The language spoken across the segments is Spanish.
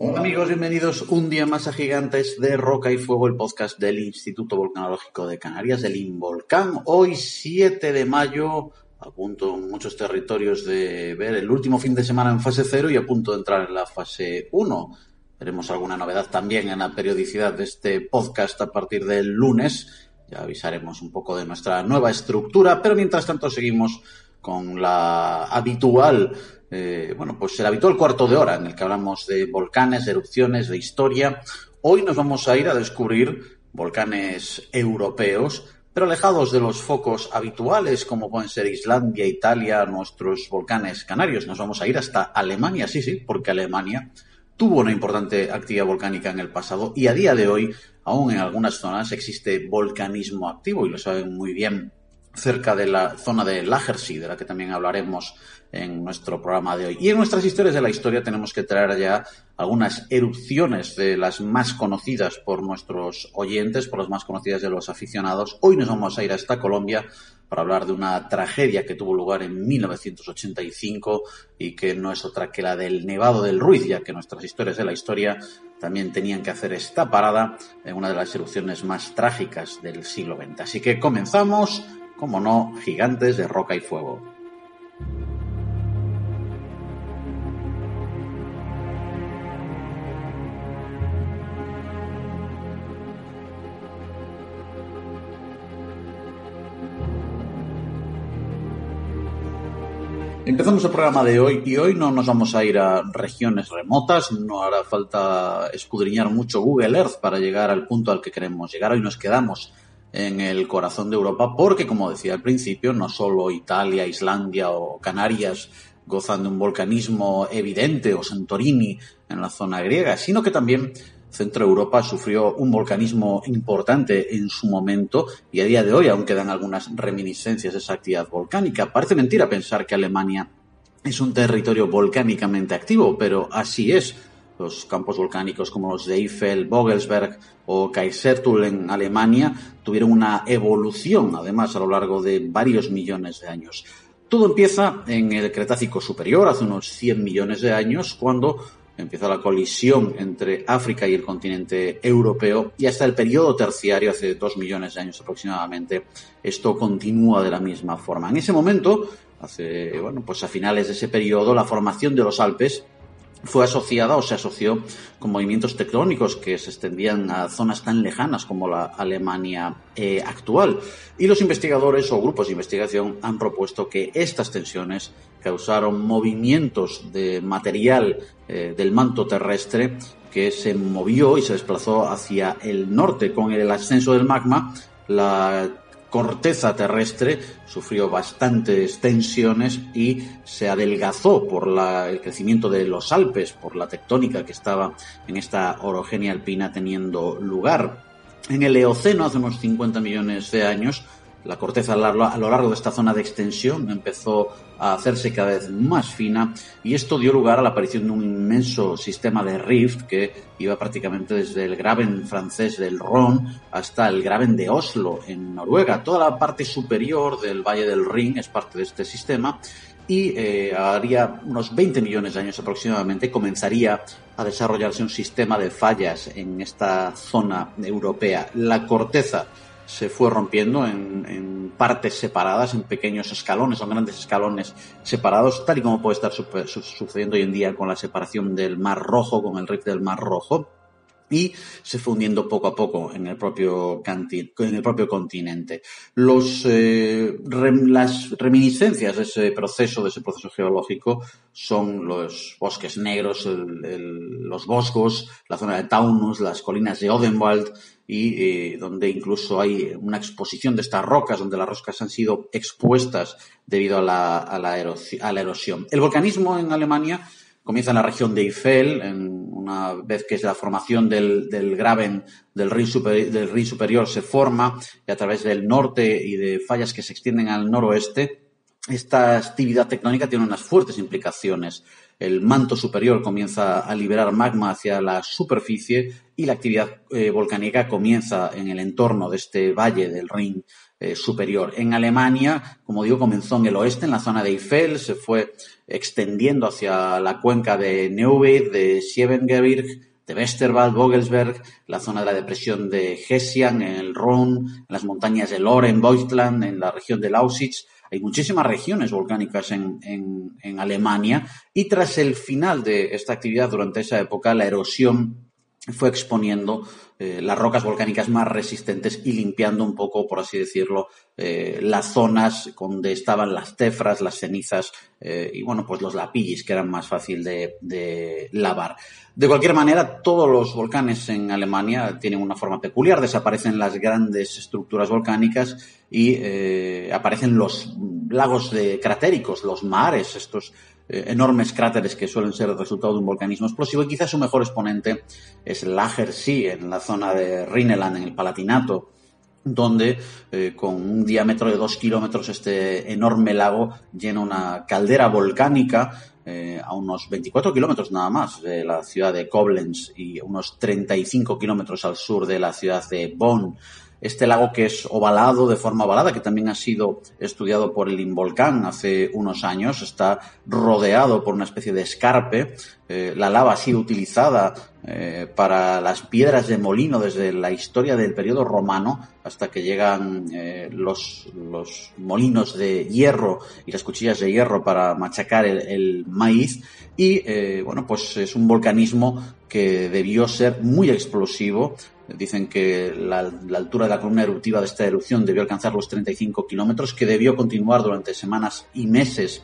Amigos, bienvenidos un día más a Gigantes de Roca y Fuego, el podcast del Instituto Volcanológico de Canarias, del INVOLCAN. Hoy 7 de mayo, a punto en muchos territorios de ver el último fin de semana en fase 0 y a punto de entrar en la fase 1. Veremos alguna novedad también en la periodicidad de este podcast a partir del lunes. Ya avisaremos un poco de nuestra nueva estructura, pero mientras tanto seguimos con la habitual eh, bueno, pues el habitual cuarto de hora en el que hablamos de volcanes, de erupciones, de historia. Hoy nos vamos a ir a descubrir volcanes europeos, pero alejados de los focos habituales como pueden ser Islandia, Italia, nuestros volcanes canarios. Nos vamos a ir hasta Alemania, sí, sí, porque Alemania tuvo una importante actividad volcánica en el pasado y a día de hoy, aún en algunas zonas, existe volcanismo activo y lo saben muy bien cerca de la zona de Lajersee, de la que también hablaremos en nuestro programa de hoy. Y en nuestras historias de la historia tenemos que traer ya algunas erupciones de las más conocidas por nuestros oyentes, por las más conocidas de los aficionados. Hoy nos vamos a ir hasta Colombia para hablar de una tragedia que tuvo lugar en 1985 y que no es otra que la del Nevado del Ruiz, ya que nuestras historias de la historia también tenían que hacer esta parada en una de las erupciones más trágicas del siglo XX. Así que comenzamos, como no, gigantes de roca y fuego. Empezamos el programa de hoy y hoy no nos vamos a ir a regiones remotas, no hará falta escudriñar mucho Google Earth para llegar al punto al que queremos llegar. Hoy nos quedamos en el corazón de Europa porque, como decía al principio, no solo Italia, Islandia o Canarias gozan de un volcanismo evidente o Santorini en la zona griega, sino que también Centro Europa sufrió un volcanismo importante en su momento y a día de hoy aún quedan algunas reminiscencias de esa actividad volcánica. Parece mentira pensar que Alemania es un territorio volcánicamente activo, pero así es. Los campos volcánicos como los de Eiffel, Vogelsberg o Kaiserstuhl en Alemania tuvieron una evolución, además, a lo largo de varios millones de años. Todo empieza en el Cretácico Superior, hace unos 100 millones de años, cuando empieza la colisión entre África y el continente europeo y hasta el periodo terciario, hace dos millones de años aproximadamente, esto continúa de la misma forma. En ese momento, hace, bueno, pues a finales de ese periodo, la formación de los Alpes fue asociada o se asoció con movimientos tectónicos que se extendían a zonas tan lejanas como la Alemania eh, actual. Y los investigadores o grupos de investigación han propuesto que estas tensiones causaron movimientos de material eh, del manto terrestre que se movió y se desplazó hacia el norte con el ascenso del magma. La corteza terrestre sufrió bastantes tensiones y se adelgazó por el crecimiento de los Alpes, por la tectónica que estaba en esta orogenia alpina teniendo lugar. En el Eoceno, hace unos 50 millones de años, la corteza a lo largo de esta zona de extensión empezó a hacerse cada vez más fina y esto dio lugar a la aparición de un inmenso sistema de rift que iba prácticamente desde el Graben francés del Ron hasta el Graben de Oslo en Noruega. Toda la parte superior del Valle del Rin es parte de este sistema y eh, haría unos 20 millones de años aproximadamente comenzaría a desarrollarse un sistema de fallas en esta zona europea. La corteza se fue rompiendo en, partes separadas, en pequeños escalones o grandes escalones separados, tal y como puede estar sucediendo hoy en día con la separación del Mar Rojo, con el rift del Mar Rojo. Y se fue hundiendo poco a poco en el propio, en el propio continente. Eh, las reminiscencias de ese proceso, de ese proceso geológico, son los bosques negros, los boscos, la zona de Taunus, las colinas de Odenwald, y eh, donde incluso hay una exposición de estas rocas, donde las rocas han sido expuestas debido a la, a la, erosión. El volcanismo en Alemania comienza en la región de Eifel, en una vez que la formación del, del Graben del Rin, del Rin superior se forma y a través del norte y de fallas que se extienden al noroeste, esta actividad tectónica tiene unas fuertes implicaciones. El manto superior comienza a liberar magma hacia la superficie y la actividad eh, volcánica comienza en el entorno de este valle del Rin eh, superior. En Alemania, como digo, comenzó en el oeste, en la zona de Eifel, se fue extendiendo hacia la cuenca de Neuwied, de Siebengebirg, de Westerwald, Vogelsberg, la zona de la depresión de Hessian, en el Rhône, en las montañas de Loren, Beutland, en la región de Lausitz. Hay muchísimas regiones volcánicas en, en Alemania y tras el final de esta actividad durante esa época, la erosión fue exponiendo eh, las rocas volcánicas más resistentes y limpiando un poco, por así decirlo, eh, las zonas donde estaban las tefras, las cenizas eh, y, bueno, pues los lapillis, que eran más fácil de, lavar. De cualquier manera, todos los volcanes en Alemania tienen una forma peculiar. Desaparecen las grandes estructuras volcánicas y aparecen los lagos cratéricos, los mares, estos eh, enormes cráteres que suelen ser el resultado de un volcanismo explosivo y quizás su mejor exponente es Lagersee en la zona de Rhineland, en el Palatinato, donde eh, con un diámetro de dos kilómetros este enorme lago llena una caldera volcánica eh, a unos 24 kilómetros nada más de la ciudad de Koblenz y unos 35 kilómetros al sur de la ciudad de Bonn este lago que es ovalado de forma ovalada, que también ha sido estudiado por el Involcán hace unos años, está rodeado por una especie de escarpe. Eh, la lava ha sido utilizada eh, para las piedras de molino desde la historia del periodo romano hasta que llegan eh, los, los, molinos de hierro y las cuchillas de hierro para machacar el, el maíz. Y bueno, pues es un volcanismo que debió ser muy explosivo Dicen que la, altura de la columna eruptiva de esta erupción debió alcanzar los 35 kilómetros, que debió continuar durante semanas y meses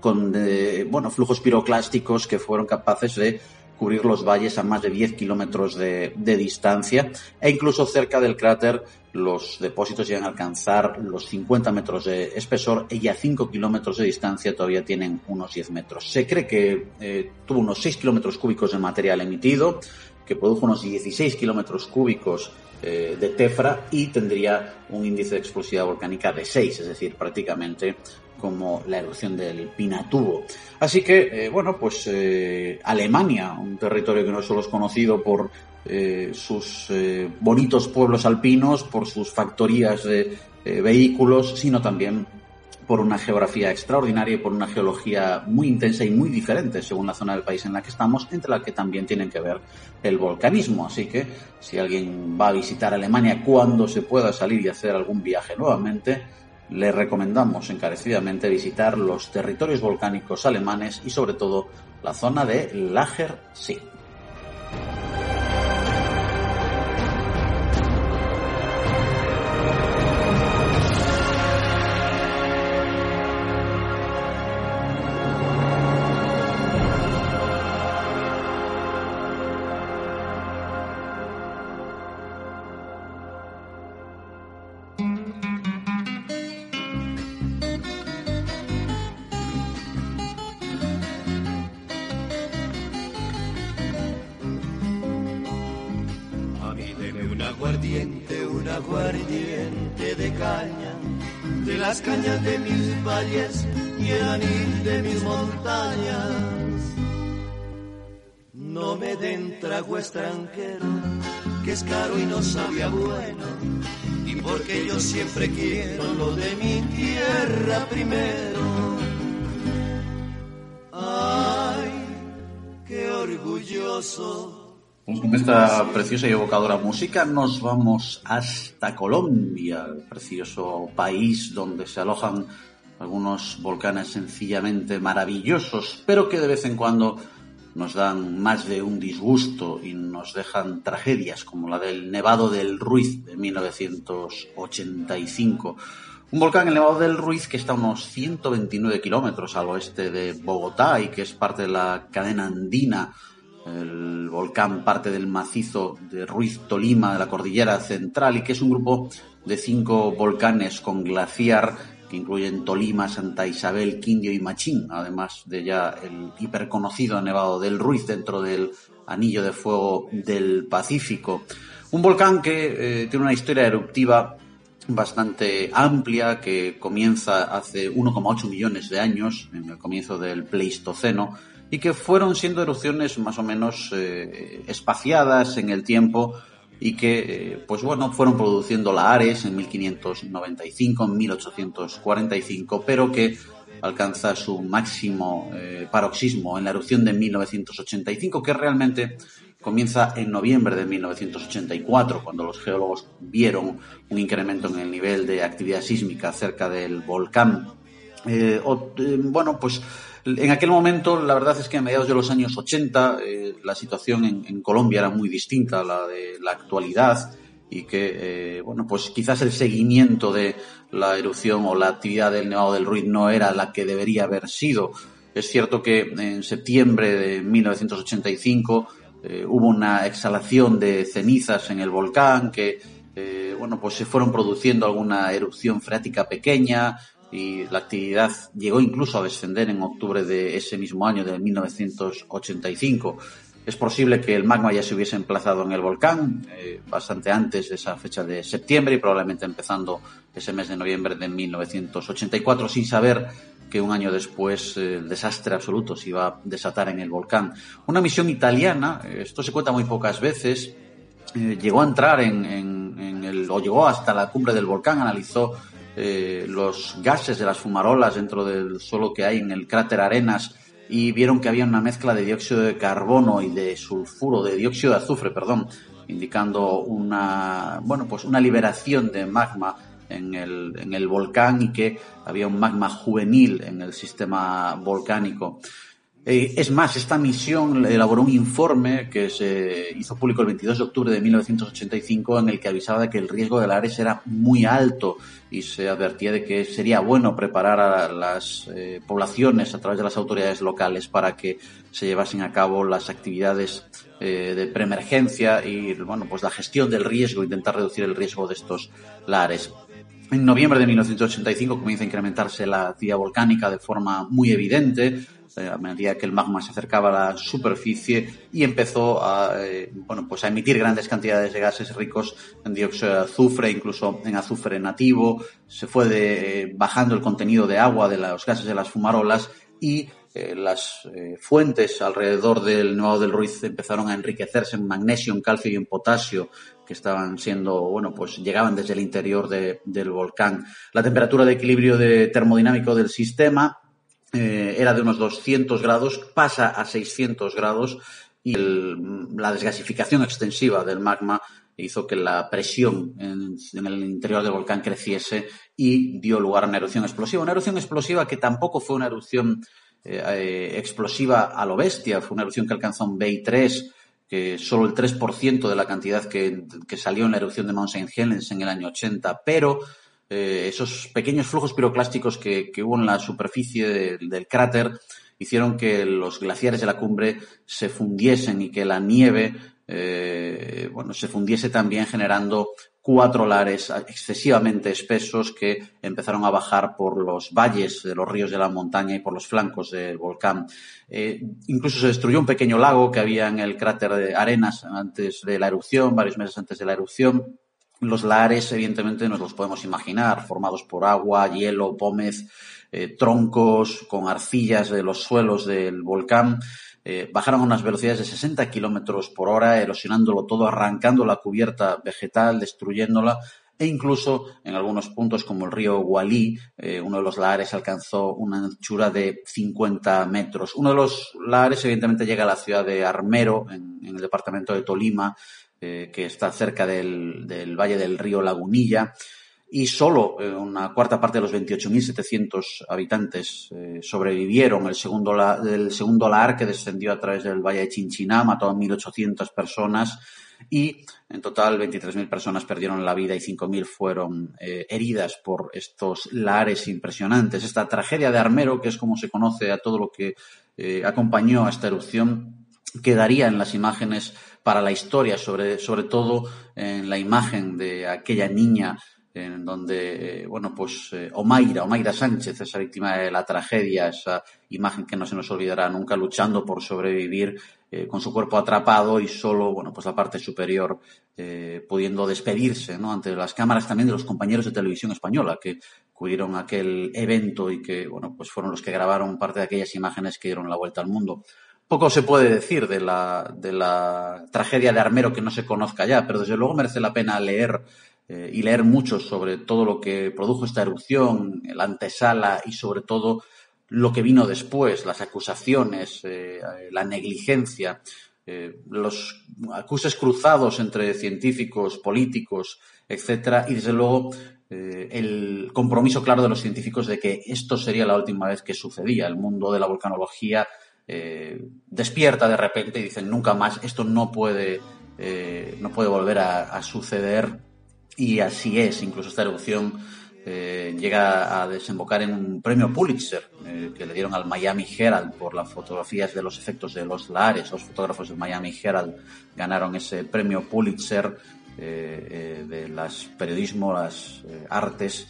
con eh, bueno, flujos piroclásticos que fueron capaces de cubrir los valles a más de 10 kilómetros de, distancia e incluso cerca del cráter los depósitos llegan a alcanzar los 50 metros de espesor y a 5 kilómetros de distancia todavía tienen unos 10 metros. Se cree que eh, tuvo unos 6 kilómetros cúbicos de material emitido, que produjo unos 16 kilómetros cúbicos eh, de tefra y tendría un índice de explosividad volcánica de 6, es decir, prácticamente como la erupción del Pinatubo. Así que, eh, bueno, pues eh, Alemania, un territorio que no solo es conocido por sus bonitos pueblos alpinos, por sus factorías de vehículos, sino también por una geografía extraordinaria y por una geología muy intensa y muy diferente según la zona del país en la que estamos, entre la que también tienen que ver el volcanismo. Así que si alguien va a visitar Alemania cuando se pueda salir y hacer algún viaje nuevamente, le recomendamos encarecidamente visitar los territorios volcánicos alemanes y sobre todo la zona de Lagersee. y el anil de mis montañas. No me den trago extranjero, que es caro y no sabía bueno. Y porque yo siempre quiero lo de mi tierra primero. Ay, qué orgulloso. Pues con esta preciosa y evocadora música nos vamos hasta Colombia, el precioso país donde se alojan algunos volcanes sencillamente maravillosos, pero que de vez en cuando nos dan más de un disgusto y nos dejan tragedias como la del Nevado del Ruiz de 1985. Un volcán, el Nevado del Ruiz, que está a unos 129 kilómetros al oeste de Bogotá y que es parte de la cadena andina. El volcán parte del macizo de Ruiz Tolima de la cordillera central y que es un grupo de cinco volcanes con glaciar que incluyen Tolima, Santa Isabel, Quindio y Machín, además de ya el hiperconocido Nevado del Ruiz dentro del Anillo de Fuego del Pacífico. Un volcán que eh, tiene una historia eruptiva bastante amplia que comienza hace 1,8 millones de años, en el comienzo del Pleistoceno, y que fueron siendo erupciones más o menos eh, espaciadas en el tiempo y que, eh, pues bueno, fueron produciendo la Ares en 1595, en 1845, pero que alcanza su máximo eh, paroxismo en la erupción de 1985, que realmente comienza en noviembre de 1984, cuando los geólogos vieron un incremento en el nivel de actividad sísmica cerca del volcán. Eh, bueno, pues en aquel momento, la verdad es que a mediados de los años 80, eh, la situación en, Colombia era muy distinta a la de la actualidad y que, eh, bueno, pues quizás el seguimiento de la erupción o la actividad del Nevado del Ruiz no era la que debería haber sido. Es cierto que en septiembre de 1985 eh, hubo una exhalación de cenizas en el volcán que, bueno, pues se fueron produciendo alguna erupción freática pequeña, y la actividad llegó incluso a descender en octubre de ese mismo año, de 1985. Es posible que el magma ya se hubiese emplazado en el volcán eh, bastante antes de esa fecha de septiembre y probablemente empezando ese mes de noviembre de 1984 sin saber que un año después eh, el desastre absoluto se iba a desatar en el volcán. Una misión italiana, eh, esto se cuenta muy pocas veces, llegó a entrar en, en el, o llegó hasta la cumbre del volcán, analizó eh, los gases de las fumarolas dentro del suelo que hay en el cráter Arenas y vieron que había una mezcla de dióxido de carbono y de sulfuro, de dióxido de azufre, perdón, indicando una, bueno, pues una liberación de magma en el, en el volcán y que había un magma juvenil en el sistema volcánico. Eh, es más, esta misión elaboró un informe que se hizo público el 22 de octubre de 1985 en el que avisaba de que el riesgo de la Ares era muy alto y se advertía de que sería bueno preparar a las eh, poblaciones a través de las autoridades locales para que se llevasen a cabo las actividades eh, de preemergencia y bueno, pues la gestión del riesgo, intentar reducir el riesgo de estos lares. En noviembre de 1985 comienza a incrementarse la actividad volcánica de forma muy evidente a medida que el magma se acercaba a la superficie y empezó a, eh, bueno, pues a emitir grandes cantidades de gases ricos en dióxido de azufre, incluso en azufre nativo. Se fue eh, bajando el contenido de agua de los gases de las fumarolas y las fuentes alrededor del Nuevo del Ruiz empezaron a enriquecerse en magnesio, en calcio y en potasio que estaban siendo, bueno, pues llegaban desde el interior del volcán. La temperatura de equilibrio de termodinámico del sistema eh, era de unos 200 grados, pasa a 600 grados y la desgasificación extensiva del magma hizo que la presión en, el interior del volcán creciese y dio lugar a una erupción explosiva. Una erupción explosiva que tampoco fue una erupción eh, eh, explosiva a lo bestia, fue una erupción que alcanzó un BI3, que solo el 3% de la cantidad que, que, salió en la erupción de Mount St. Helens en el año 80, pero eh, esos pequeños flujos piroclásticos que, hubo en la superficie del cráter hicieron que los glaciares de la cumbre se fundiesen y que la nieve eh, bueno, se fundiese también generando cuatro lares excesivamente espesos que empezaron a bajar por los valles de los ríos de la montaña y por los flancos del volcán. Eh, incluso se destruyó un pequeño lago que había en el cráter de Arenas antes de la erupción, varios meses antes de la erupción, los lares, evidentemente, nos los podemos imaginar, formados por agua, hielo, pómez, eh, troncos, con arcillas de los suelos del volcán. Eh, bajaron a unas velocidades de 60 kilómetros por hora, erosionándolo todo, arrancando la cubierta vegetal, destruyéndola, e incluso en algunos puntos como el río Gualí, eh, uno de los lares alcanzó una anchura de 50 metros. Uno de los lares, evidentemente, llega a la ciudad de Armero, en el departamento de Tolima, eh, que está cerca del, Valle del Río Lagunilla. y solo eh, una cuarta parte de los 28.700 habitantes eh, sobrevivieron. El segundo, la, el segundo LAR que descendió a través del Valle de Chinchiná mató a 1.800 personas y en total 23.000 personas perdieron la vida y 5.000 fueron heridas por estos lares impresionantes. Esta tragedia de Armero, que es como se conoce a todo lo que acompañó a esta erupción, quedaría en las imágenes para la historia, sobre, sobre todo en la imagen de aquella niña en donde, eh, bueno, pues eh, Omaira, Omaira Sánchez, esa víctima de la tragedia, esa imagen que no se nos olvidará nunca, luchando por sobrevivir eh, con su cuerpo atrapado y solo, bueno, pues la parte superior pudiendo despedirse, ¿no? Ante las cámaras también de los compañeros de televisión española que cubrieron aquel evento y que, bueno, pues fueron los que grabaron parte de aquellas imágenes que dieron la vuelta al mundo. Poco se puede decir de la, tragedia de Armero que no se conozca ya, pero desde luego merece la pena leer eh, y leer mucho sobre todo lo que produjo esta erupción, la antesala y sobre todo lo que vino después, las acusaciones, eh, la negligencia, eh, los acuses cruzados entre científicos, políticos, etcétera, y desde luego el compromiso claro de los científicos de que esto sería la última vez que sucedía. El mundo de la volcanología despierta de repente y dicen nunca más, esto no puede, no puede volver a suceder y así es, incluso esta erupción eh, llega a desembocar en un premio Pulitzer eh, que le dieron al Miami Herald por las fotografías de los efectos de los lares. Los fotógrafos del Miami Herald ganaron ese premio Pulitzer eh, de las periodismo, las artes.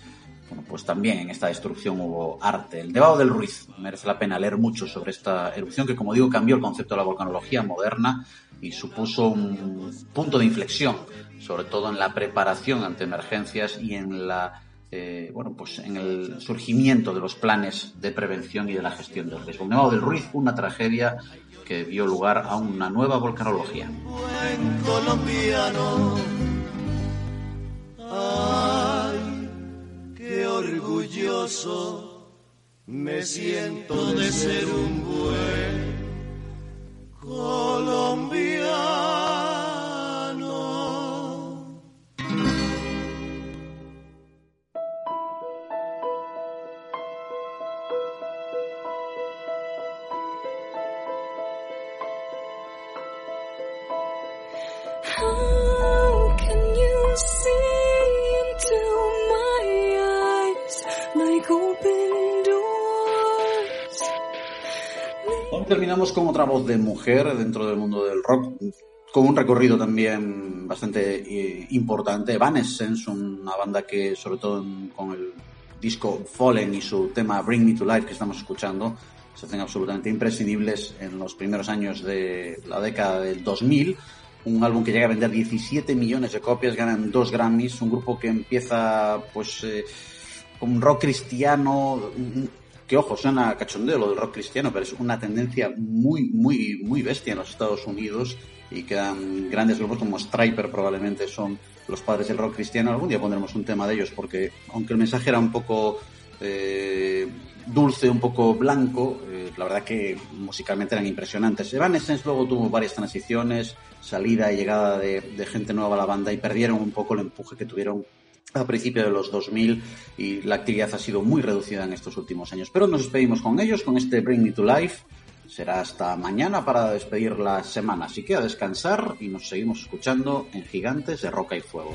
Pues también en esta destrucción hubo arte. El Debado del Ruiz. Merece la pena leer mucho sobre esta erupción que, como digo, cambió el concepto de la volcanología moderna y supuso un punto de inflexión, sobre todo en la preparación ante emergencias y en la eh, bueno, pues en el surgimiento de los planes de prevención y de la gestión del riesgo. El Nevado del Ruiz, una tragedia que dio lugar a una nueva volcanología. Ay, orgulloso me siento de ser un buen colombiano. Terminamos con otra voz de mujer dentro del mundo del rock, con un recorrido también bastante eh, importante. Evanescence, una banda que, sobre todo en- con el disco Fallen y su tema Bring Me to Life que estamos escuchando, se hacen absolutamente imprescindibles en los primeros años de la década del 2000. Un álbum que llega a vender 17 millones de copias, ganan dos Grammys, un grupo que empieza pues eh, con rock cristiano, un- que ojo, suena cachondeo lo del rock cristiano, pero es una tendencia muy, muy, muy bestia en los Estados Unidos y quedan grandes grupos como Striper probablemente son los padres del rock cristiano. Algún día pondremos un tema de ellos porque aunque el mensaje era un poco eh, dulce, un poco blanco, eh, la verdad que musicalmente eran impresionantes. Evanescence luego tuvo varias transiciones, salida y llegada de gente nueva a la banda y perdieron un poco el empuje que tuvieron a principios de los 2000 y la actividad ha sido muy reducida en estos últimos años. Pero nos despedimos con ellos, con este Bring Me to Life. Será hasta mañana para despedir la semana. Así que a descansar y nos seguimos escuchando en Gigantes de Roca y Fuego.